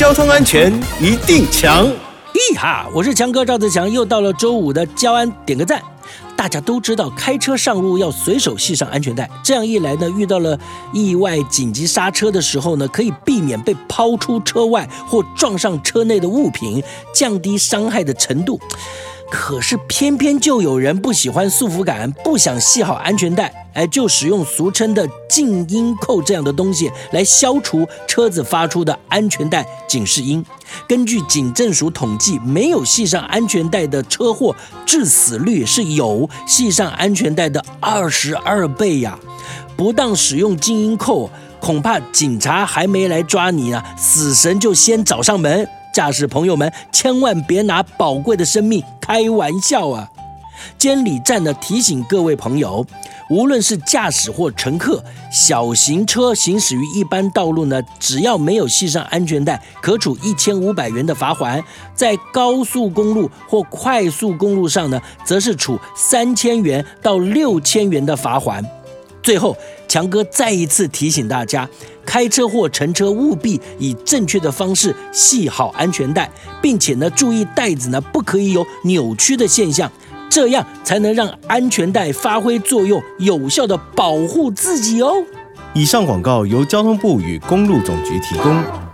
交通安全一定强。咦哈，我是强哥赵自强，又到了周五的交安点个赞。大家都知道，开车上路要随手系上安全带，这样一来呢，遇到了意外紧急刹车的时候呢，可以避免被抛出车外或撞上车内的物品，降低伤害的程度。可是偏偏就有人不喜欢束缚感，不想系好安全带，哎，就使用俗称的静音扣这样的东西来消除车子发出的安全带警示音。根据警政署统计，没有系上安全带的车祸致死率是有系上安全带的二十二倍呀！不当使用静音扣，恐怕警察还没来抓你呢，死神就先找上门。驾驶朋友们，千万别拿宝贵的生命开玩笑啊！监理站呢，提醒各位朋友，无论是驾驶或乘客，小型车行驶于一般道路呢，只要没有系上安全带，可处一千五百元的罚款；在高速公路或快速公路上呢，则是处三千元到六千元的罚款。最后，强哥再一次提醒大家，开车或乘车务必以正确的方式系好安全带，并且呢，注意带子呢不可以有扭曲的现象，这样才能让安全带发挥作用，有效的保护自己哦。以上广告由交通部与公路总局提供。